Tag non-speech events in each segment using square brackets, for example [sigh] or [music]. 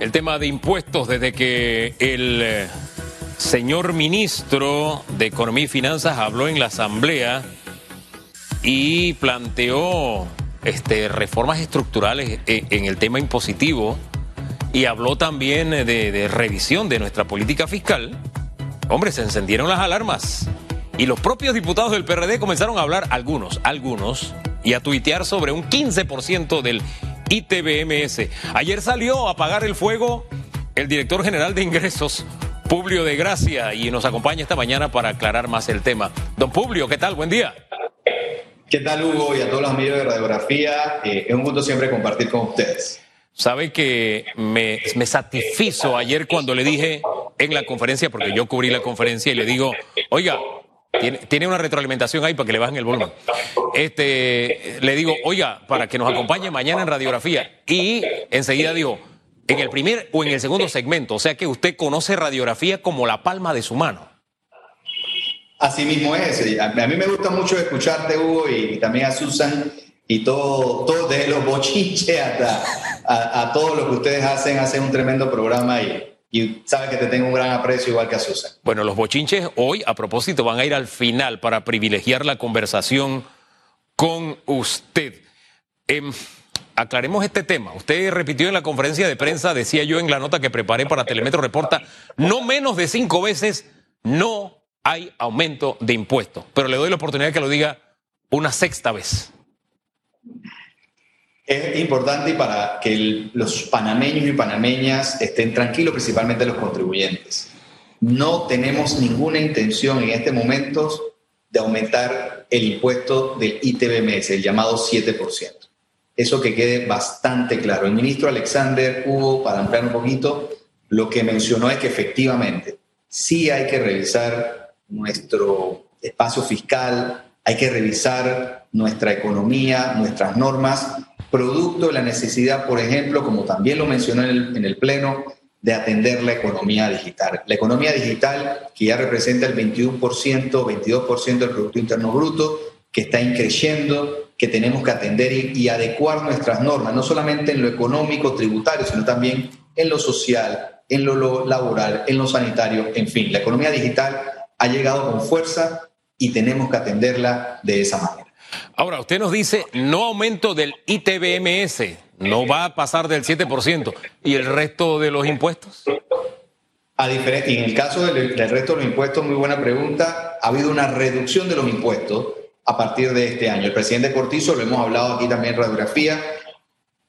el tema de impuestos desde que el eh, señor ministro de Economía y Finanzas habló en la Asamblea y planteó este, reformas estructurales en, en el tema impositivo y habló también de, de revisión de nuestra política fiscal. Hombre, se encendieron las alarmas. Y los propios diputados del PRD comenzaron a hablar, algunos, algunos, y a tuitear sobre un 15% del ITBMS. Ayer salió a apagar el fuego el director general de ingresos, Publio de Gracia, y nos acompaña esta mañana para aclarar más el tema. Don Publio, ¿qué tal? Buen día. ¿Qué tal, Hugo? Y a todos los amigos de Radiografía, eh, es un gusto siempre compartir con ustedes. Sabe que me, me satisfizo ayer cuando le dije en la conferencia, porque yo cubrí la conferencia y le digo, oiga, tiene, una retroalimentación ahí para que le bajen el volumen. Este, le digo, oiga, para que nos acompañe mañana en radiografía. Y enseguida digo, en el primer o en el segundo segmento, o sea que usted conoce radiografía como la palma de su mano. Así mismo es. A mí me gusta mucho escucharte, Hugo, y también a Susan, y todo, todo desde los bochinches hasta a, a todo lo que ustedes hacen, hacen un tremendo programa y, y sabe que te tengo un gran aprecio igual que a Susan. Bueno, los bochinches hoy, a propósito, van a ir al final para privilegiar la conversación con usted. Eh, aclaremos este tema. Usted repitió en la conferencia de prensa, decía yo en la nota que preparé para Telemetro Reporta, no menos de cinco veces no hay aumento de impuestos. Pero le doy la oportunidad de que lo diga una sexta vez. Es importante para que los panameños y panameñas estén tranquilos, principalmente los contribuyentes. No tenemos ninguna intención en este momento de aumentar el impuesto del ITBMS, el llamado 7%. Eso que quede bastante claro. El ministro Alexander Hugo, para ampliar un poquito, lo que mencionó es que efectivamente sí hay que revisar nuestro espacio fiscal, hay que revisar nuestra economía, nuestras normas, producto de la necesidad, por ejemplo, como también lo mencionó en el, en el Pleno, de atender la economía digital. La economía digital, que ya representa el 21%, 22% del Producto Interno Bruto, que está increciendo, que tenemos que atender y, y, adecuar nuestras normas, no solamente en lo económico, tributario, sino también en lo social, en lo, lo laboral, en lo sanitario, en fin. La economía digital ha llegado con fuerza y tenemos que atenderla de esa manera. Ahora, usted nos dice no aumento del ITBMS, no va a pasar del 7%. ¿Y el resto de los impuestos? A en el caso del, resto de los impuestos, muy buena pregunta, ha habido una reducción de los impuestos a partir de este año. El presidente Cortizo, lo hemos hablado aquí también en radiografía,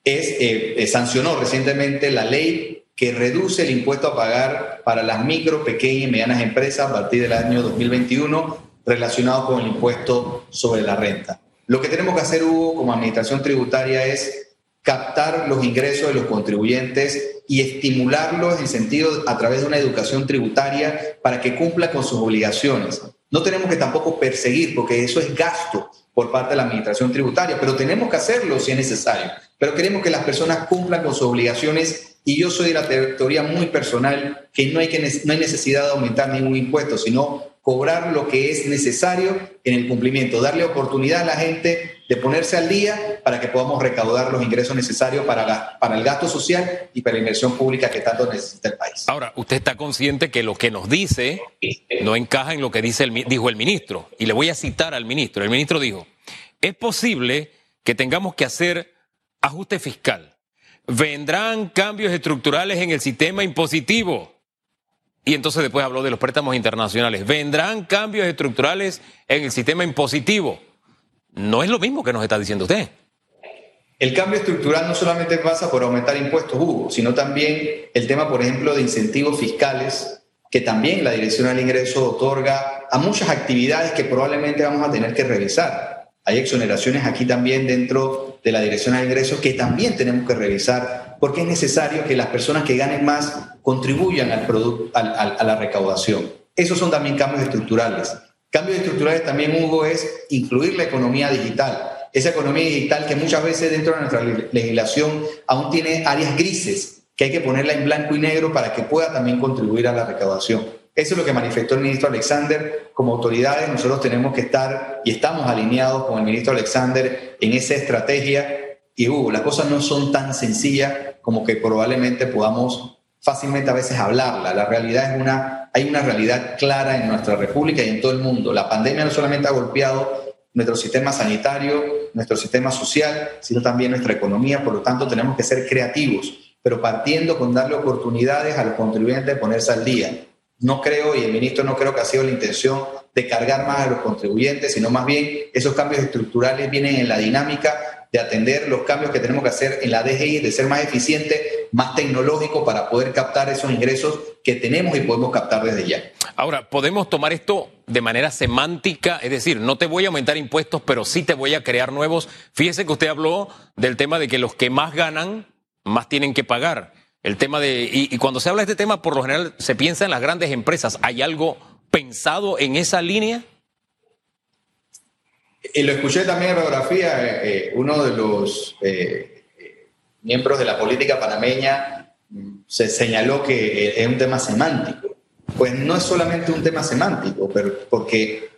es, eh, sancionó recientemente la ley que reduce el impuesto a pagar para las micro, pequeñas y medianas empresas a partir del año 2021 relacionado con el impuesto sobre la renta. Lo que tenemos que hacer, Hugo, como administración tributaria es captar los ingresos de los contribuyentes y estimularlos en sentido a través de una educación tributaria para que cumpla con sus obligaciones. No tenemos que tampoco perseguir, porque eso es gasto por parte de la administración tributaria, pero tenemos que hacerlo si es necesario. Pero queremos que las personas cumplan con sus obligaciones y yo soy de la teoría muy personal que no hay, que, no hay necesidad de aumentar ningún impuesto, sino cobrar lo que es necesario en el cumplimiento, darle oportunidad a la gente de ponerse al día para que podamos recaudar los ingresos necesarios para, el gasto social y para la inversión pública que tanto necesita el país. Ahora, usted está consciente que lo que nos dice no encaja en lo que dice dijo el ministro. Y le voy a citar al ministro. El ministro dijo, es posible que tengamos que hacer ajuste fiscal. Vendrán cambios estructurales en el sistema impositivo y entonces después habló de los préstamos internacionales. Vendrán cambios estructurales en el sistema impositivo. No es lo mismo que nos está diciendo usted. El cambio estructural no solamente pasa por aumentar impuestos, Hugo, sino también el tema, por ejemplo, de incentivos fiscales, que también la Dirección del Ingreso otorga a muchas actividades que probablemente vamos a tener que revisar. Hay exoneraciones aquí también dentro de la Dirección del Ingreso que también tenemos que revisar porque es necesario que las personas que ganen más contribuyan a la recaudación. Esos son también cambios estructurales. Cambios estructurales también, Hugo, es incluir la economía digital. Esa economía digital que muchas veces dentro de nuestra legislación aún tiene áreas grises, que hay que ponerla en blanco y negro para que pueda también contribuir a la recaudación. Eso es lo que manifestó el ministro Alexander. Como autoridades, nosotros tenemos que estar y estamos alineados con el ministro Alexander en esa estrategia Y Hugo, las cosas no son tan sencillas como que probablemente podamos fácilmente a veces hablarla. La realidad es una, hay una realidad clara en nuestra república y en todo el mundo. La pandemia no solamente ha golpeado nuestro sistema sanitario, nuestro sistema social, sino también nuestra economía. Por lo tanto, tenemos que ser creativos, pero partiendo con darle oportunidades a los contribuyentes de ponerse al día. No creo, y el ministro no creo que ha sido la intención de cargar más a los contribuyentes, sino más bien esos cambios estructurales vienen en la dinámica de atender los cambios que tenemos que hacer en la DGI, de ser más eficiente, más tecnológico para poder captar esos ingresos que tenemos y podemos captar desde ya. Ahora, podemos tomar esto de manera semántica, es decir, no te voy a aumentar impuestos, pero sí te voy a crear nuevos. Fíjese que usted habló del tema de que los que más ganan, más tienen que pagar. El tema de, y, y cuando se habla de este tema, por lo general se piensa en las grandes empresas. ¿Hay algo pensado en esa línea? Y lo escuché también en radiografía, eh, eh, uno de los eh, miembros de la política panameña mm, se señaló que es un tema semántico. Pues no es solamente un tema semántico, pero porque,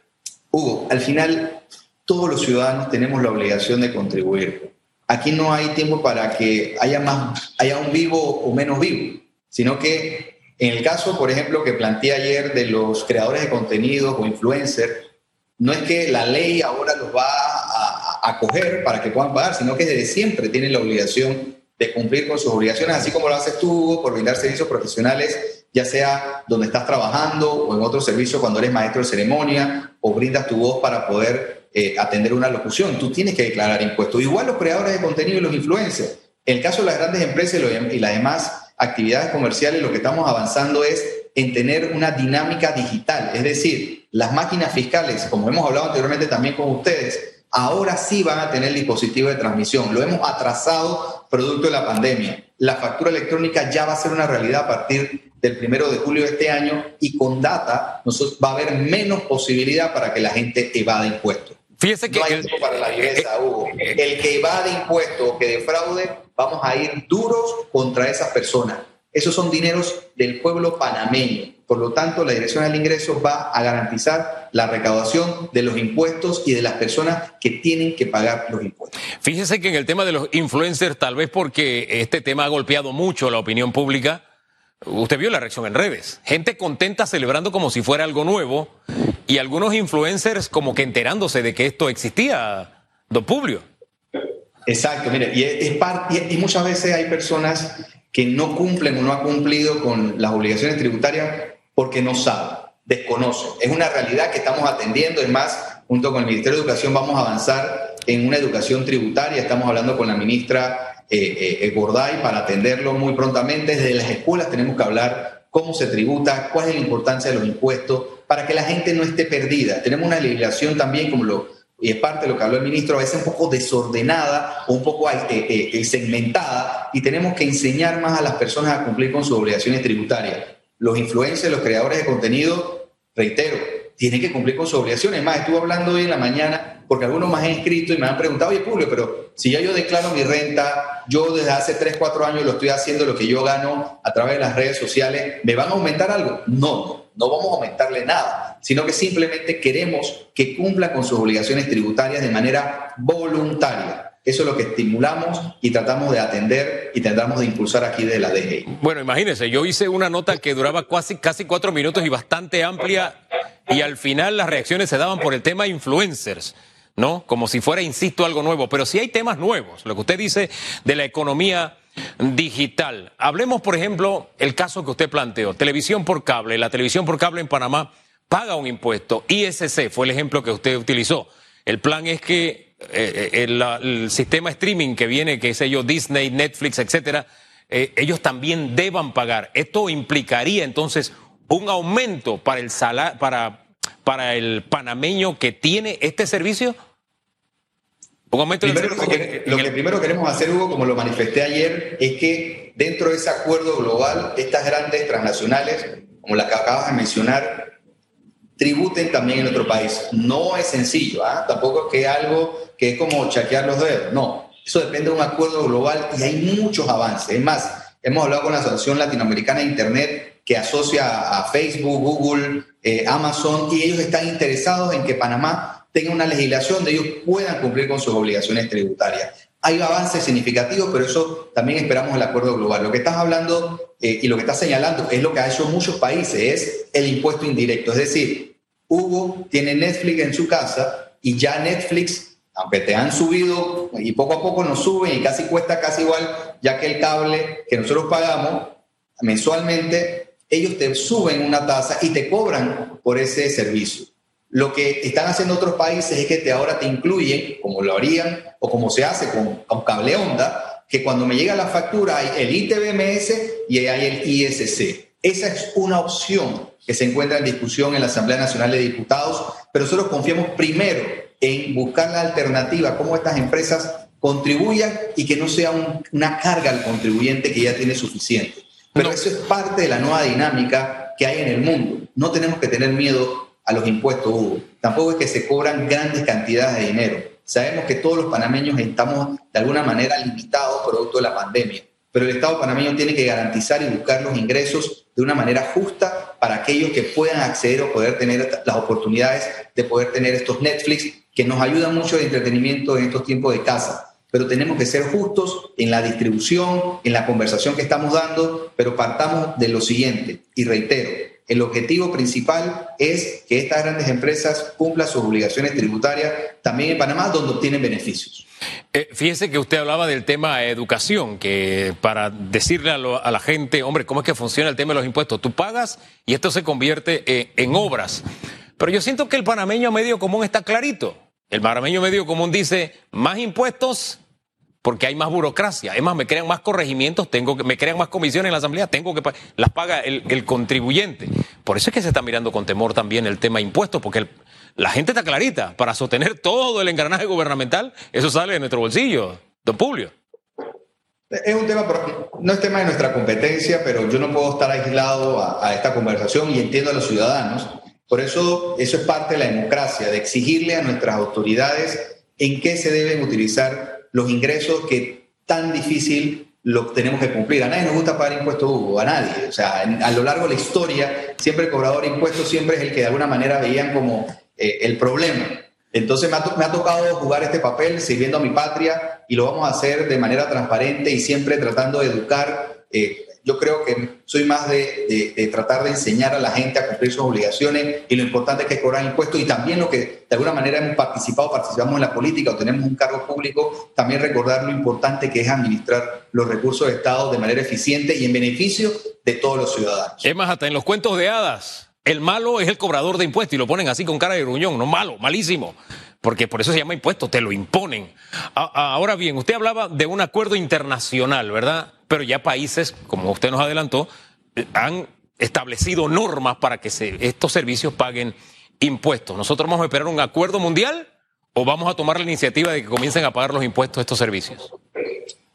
Hugo, al final todos los ciudadanos tenemos la obligación de contribuir. Aquí no hay tiempo para que haya, más, haya un vivo o menos vivo, sino que en el caso, por ejemplo, que planteé ayer de los creadores de contenidos o influencers, no es que la ley ahora los va a acoger para que puedan pagar, sino que desde siempre tienen la obligación de cumplir con sus obligaciones, así como lo haces tú, por brindar servicios profesionales, ya sea donde estás trabajando o en otro servicio cuando eres maestro de ceremonia o brindas tu voz para poder eh, atender una locución. Tú tienes que declarar impuestos. Igual los creadores de contenido y los influencers. En el caso de las grandes empresas y las demás actividades comerciales, lo que estamos avanzando es en tener una dinámica digital. Es decir, las máquinas fiscales, como hemos hablado anteriormente también con ustedes, ahora sí van a tener dispositivo de transmisión. Lo hemos atrasado producto de la pandemia. La factura electrónica ya va a ser una realidad a partir del primero de julio de este año y con data va a haber menos posibilidad para que la gente evada impuestos. Fíjese que no hay el, para la viveza, Hugo. El que evade impuestos o que defraude, vamos a ir duros contra esas personas. Esos son dineros del pueblo panameño. Por lo tanto, la Dirección del Ingreso va a garantizar la recaudación de los impuestos y de las personas que tienen que pagar los impuestos. Fíjese que en el tema de los influencers, tal vez porque este tema ha golpeado mucho la opinión pública, usted vio la reacción en redes. Gente contenta celebrando como si fuera algo nuevo y algunos influencers como que enterándose de que esto existía, don Publio. Exacto, mire, y, es y muchas veces hay personas que no cumplen o no han cumplido con las obligaciones tributarias porque no saben, desconocen. Es una realidad que estamos atendiendo, es más, junto con el Ministerio de Educación vamos a avanzar en una educación tributaria, estamos hablando con la ministra eh, eh, Gorday para atenderlo muy prontamente. Desde las escuelas tenemos que hablar cómo se tributa, cuál es la importancia de los impuestos, para que la gente no esté perdida. Tenemos una legislación también, como lo, y es parte de lo que habló el ministro, a veces un poco desordenada o un poco eh, eh, eh, segmentada y tenemos que enseñar más a las personas a cumplir con sus obligaciones tributarias. Los influencers, los creadores de contenido, reitero, tienen que cumplir con sus obligaciones. Más, estuve hablando hoy en la mañana porque algunos más han escrito y me han preguntado, oye, Publio, pero si ya yo declaro mi renta, yo desde hace 3, 4 años lo estoy haciendo, lo que yo gano a través de las redes sociales, ¿me van a aumentar algo? No, no vamos a aumentarle nada, sino que simplemente queremos que cumpla con sus obligaciones tributarias de manera voluntaria. Eso es lo que estimulamos y tratamos de atender y tratamos de impulsar aquí de la DGI. Bueno, imagínense, yo hice una nota que duraba casi, casi cuatro minutos y bastante amplia y al final las reacciones se daban por el tema influencers. ¿No? Como si fuera, insisto, algo nuevo. Pero sí hay temas nuevos. Lo que usted dice de la economía digital. Hablemos, por ejemplo, el caso que usted planteó, televisión por cable. La televisión por cable en Panamá paga un impuesto. ISC fue el ejemplo que usted utilizó. El plan es que eh, eh, el, sistema streaming que viene, que es ellos, Disney, Netflix, etcétera, eh, ellos también deban pagar. Esto implicaría entonces un aumento para el para, para el panameño que tiene este servicio. Primero, lo, que, lo que primero queremos hacer, Hugo, como lo manifesté ayer, es que dentro de ese acuerdo global, estas grandes transnacionales, como la que acabas de mencionar, tributen también en otro país. No es sencillo, ¿ah? tampoco es que algo que es como chaquear los dedos, no. Eso depende de un acuerdo global y hay muchos avances. Es más, hemos hablado con la Asociación Latinoamericana de Internet que asocia a Facebook, Google, eh, Amazon, y ellos están interesados en que Panamá tenga una legislación de ellos puedan cumplir con sus obligaciones tributarias. hay avances significativos, pero eso también esperamos el acuerdo global. Lo que estás hablando eh, y lo que estás señalando es lo que ha hecho muchos países, es el impuesto indirecto. Es decir, Hugo tiene Netflix en su casa y ya Netflix, aunque te han subido y poco a poco nos suben y casi cuesta casi igual, ya que el cable que nosotros pagamos mensualmente, ellos te suben una tasa y te cobran por ese servicio. Lo que están haciendo otros países es que te, ahora te incluyen, como lo harían o como se hace con, con cable onda, que cuando me llega la factura hay el ITBMS y hay el ISC. Esa es una opción que se encuentra en discusión en la Asamblea Nacional de Diputados, pero nosotros confiamos primero en buscar la alternativa, cómo estas empresas contribuyan y que no sea una carga al contribuyente que ya tiene suficiente. Pero eso es parte de la nueva dinámica que hay en el mundo. No tenemos que tener miedo a los impuestos, Hugo. Tampoco es que se cobran grandes cantidades de dinero. Sabemos que todos los panameños estamos de alguna manera limitados producto de la pandemia, pero el Estado panameño tiene que garantizar y buscar los ingresos de una manera justa para aquellos que puedan acceder o poder tener las oportunidades de poder tener estos Netflix que nos ayudan mucho de entretenimiento en estos tiempos de casa. Pero tenemos que ser justos en la distribución, en la conversación que estamos dando, pero partamos de lo siguiente, y reitero, el objetivo principal es que estas grandes empresas cumplan sus obligaciones tributarias también en Panamá, donde obtienen beneficios. Eh, fíjese que usted hablaba del tema educación, que para decirle a, la gente, hombre, ¿cómo es que funciona el tema de los impuestos? Tú pagas y esto se convierte eh, en obras. Pero yo siento que el panameño medio común está clarito. El panameño medio común dice, más impuestos, porque hay más burocracia. Es más, me crean más corregimientos, tengo que, me crean más comisiones en la asamblea, tengo que las paga el, contribuyente. Por eso es que se está mirando con temor también el tema impuestos, porque la gente está clarita. Para sostener todo el engranaje gubernamental, eso sale de nuestro bolsillo, don Publio. Es un tema, no es tema de nuestra competencia, pero yo no puedo estar aislado a, esta conversación y entiendo a los ciudadanos. Por eso, eso es parte de la democracia, de exigirle a nuestras autoridades en qué se deben utilizar los ingresos que tan difícil lo tenemos que cumplir. A nadie nos gusta pagar impuestos, Hugo, a nadie. O sea, a lo largo de la historia, siempre el cobrador de impuestos siempre es el que de alguna manera veían como eh, el problema. Entonces me ha, tocado jugar este papel sirviendo a mi patria y lo vamos a hacer de manera transparente y siempre tratando de educar eh, yo creo que soy más de, tratar de enseñar a la gente a cumplir sus obligaciones y lo importante es que cobrar impuestos y también lo que de alguna manera hemos participado, participamos en la política o tenemos un cargo público, también recordar lo importante que es administrar los recursos de Estado de manera eficiente y en beneficio de todos los ciudadanos. Es más, hasta en los cuentos de hadas, el malo es el cobrador de impuestos y lo ponen así con cara de gruñón, no malo, malísimo porque por eso se llama impuesto, te lo imponen. Ahora bien, usted hablaba de un acuerdo internacional, ¿verdad? Pero ya países, como usted nos adelantó, han establecido normas para que estos servicios paguen impuestos. ¿Nosotros vamos a esperar un acuerdo mundial o vamos a tomar la iniciativa de que comiencen a pagar los impuestos estos servicios?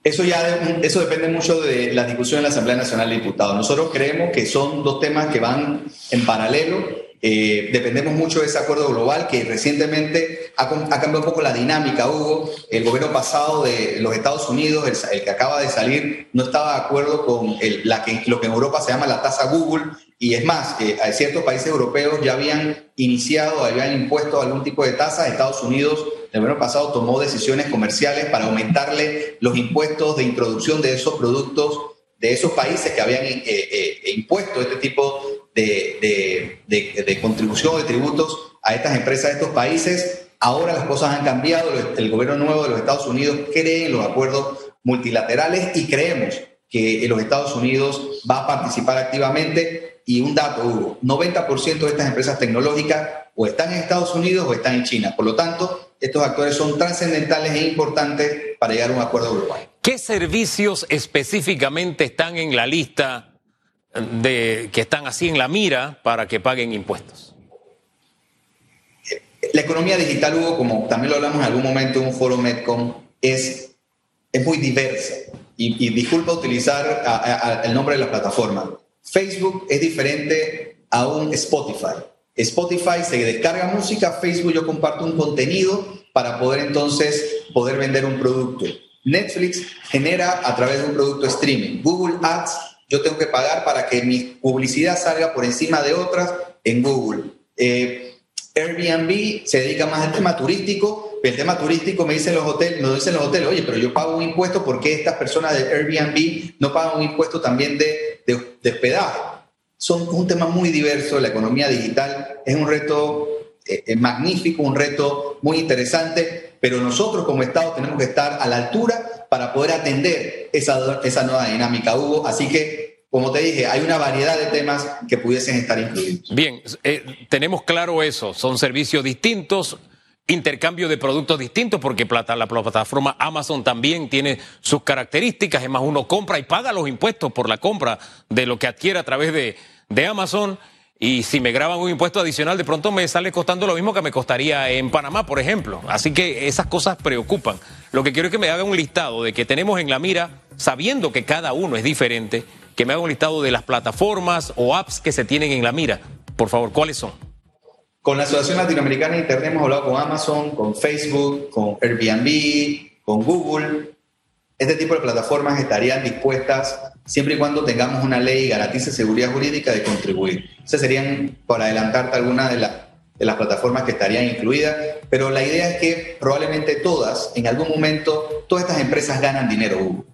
Eso ya eso depende mucho de la discusión en la Asamblea Nacional de Diputados. Nosotros creemos que son dos temas que van en paralelo eh, dependemos mucho de ese acuerdo global que recientemente ha, cambiado un poco la dinámica, Hugo. El gobierno pasado de los Estados Unidos, el, que acaba de salir, no estaba de acuerdo con la que, lo que en Europa se llama la tasa Google. Y es más, eh, ciertos países europeos ya habían iniciado, habían impuesto algún tipo de tasa. Estados Unidos, el gobierno pasado, tomó decisiones comerciales para aumentarle los impuestos de introducción de esos productos de esos países que habían eh, impuesto este tipo de, de, de, contribución de tributos a estas empresas de estos países. Ahora las cosas han cambiado, el gobierno nuevo de los Estados Unidos cree en los acuerdos multilaterales y creemos que los Estados Unidos va a participar activamente. Y un dato, Hugo, 90% de estas empresas tecnológicas o están en Estados Unidos o están en China. Por lo tanto, estos actores son trascendentales e importantes para llegar a un acuerdo global. ¿Qué servicios específicamente están en la lista de, que están así en la mira para que paguen impuestos? La economía digital, Hugo, como también lo hablamos en algún momento en un foro Medcom, es, es muy diversa. Y, disculpa utilizar el nombre de la plataforma. Facebook es diferente a un Spotify. Spotify se descarga música, Facebook yo comparto un contenido para poder entonces poder vender un producto. Netflix genera a través de un producto streaming. Google Ads yo tengo que pagar para que mi publicidad salga por encima de otras en Google. Eh, Airbnb se dedica más al tema turístico el tema turístico me dicen los hoteles, nos dicen los hoteles, oye, pero yo pago un impuesto, porque estas personas de Airbnb no pagan un impuesto también de, de, hospedaje? Son un tema muy diverso, la economía digital es un reto eh, magnífico, un reto muy interesante, pero nosotros como Estado tenemos que estar a la altura para poder atender esa, esa nueva dinámica, Hugo. Así que como te dije, hay una variedad de temas que pudiesen estar incluidos. Bien, eh, tenemos claro eso, son servicios distintos, intercambio de productos distintos, porque la plataforma Amazon también tiene sus características, es más, uno compra y paga los impuestos por la compra de lo que adquiere a través de, de Amazon. Y si me graban un impuesto adicional, de pronto me sale costando lo mismo que me costaría en Panamá, por ejemplo. Así que esas cosas preocupan. Lo que quiero es que me haga un listado de que tenemos en la mira, sabiendo que cada uno es diferente, que me haga un listado de las plataformas o apps que se tienen en la mira. Por favor, ¿cuáles son? Con la Asociación Latinoamericana de Internet hemos hablado con Amazon, con Facebook, con Airbnb, con Google. Este tipo de plataformas estarían dispuestas siempre y cuando tengamos una ley y garantice seguridad jurídica de contribuir. Esas serían, por adelantarte, algunas de, las plataformas que estarían incluidas, pero la idea es que probablemente todas, en algún momento, todas estas empresas ganan dinero,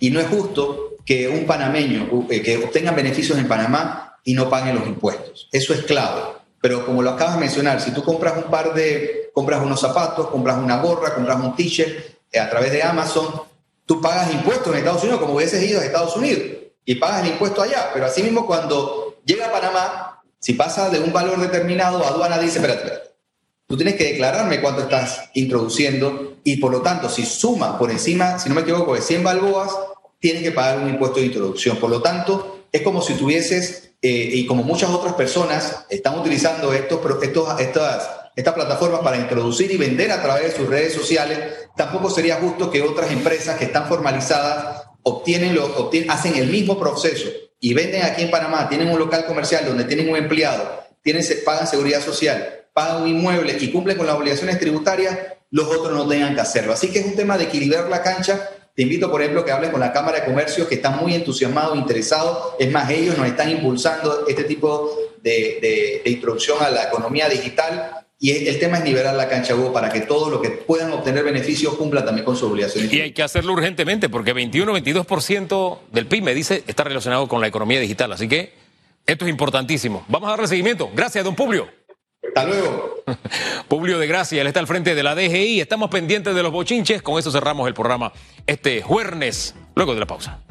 Y no es justo que un panameño, eh, que obtengan beneficios en Panamá y no paguen los impuestos. Eso es clave. Pero como lo acabas de mencionar, si tú compras un par de, compras unos zapatos, compras una gorra, compras un t-shirt eh, a través de Amazon, tú pagas impuestos en Estados Unidos como hubieses ido a Estados Unidos y pagas el impuesto allá. Pero asimismo cuando llega a Panamá, si pasa de un valor determinado, aduana dice, espérate, espérate. Tú tienes que declararme cuánto estás introduciendo y por lo tanto, si suma por encima, si no me equivoco, de 100 balboas, tienes que pagar un impuesto de introducción. Por lo tanto, es como si tuvieses, eh, y como muchas otras personas están utilizando estos, estos, estas, estas plataformas para introducir y vender a través de sus redes sociales, tampoco sería justo que otras empresas que están formalizadas obtienen lo, obtienen, hacen el mismo proceso y venden aquí en Panamá, tienen un local comercial donde tienen un empleado, tienen, pagan seguridad social, pagan un inmueble y cumplen con las obligaciones tributarias, los otros no tengan que hacerlo. Así que es un tema de equilibrar la cancha te invito, por ejemplo, que hables con la Cámara de Comercio, que están muy entusiasmados, interesados. Es más, ellos nos están impulsando este tipo de, introducción a la economía digital. Y el tema es nivelar la cancha, Hugo, para que todos los que puedan obtener beneficios cumplan también con su obligación. Y hay que hacerlo urgentemente, porque 21-22% del PIB, me dice, está relacionado con la economía digital. Así que esto es importantísimo. Vamos a darle seguimiento. Gracias, don Publio. Hasta luego. [laughs] Publio de Gracia, él está al frente de la DGI. Estamos pendientes de los bochinches. Con eso cerramos el programa este jueves, luego de la pausa.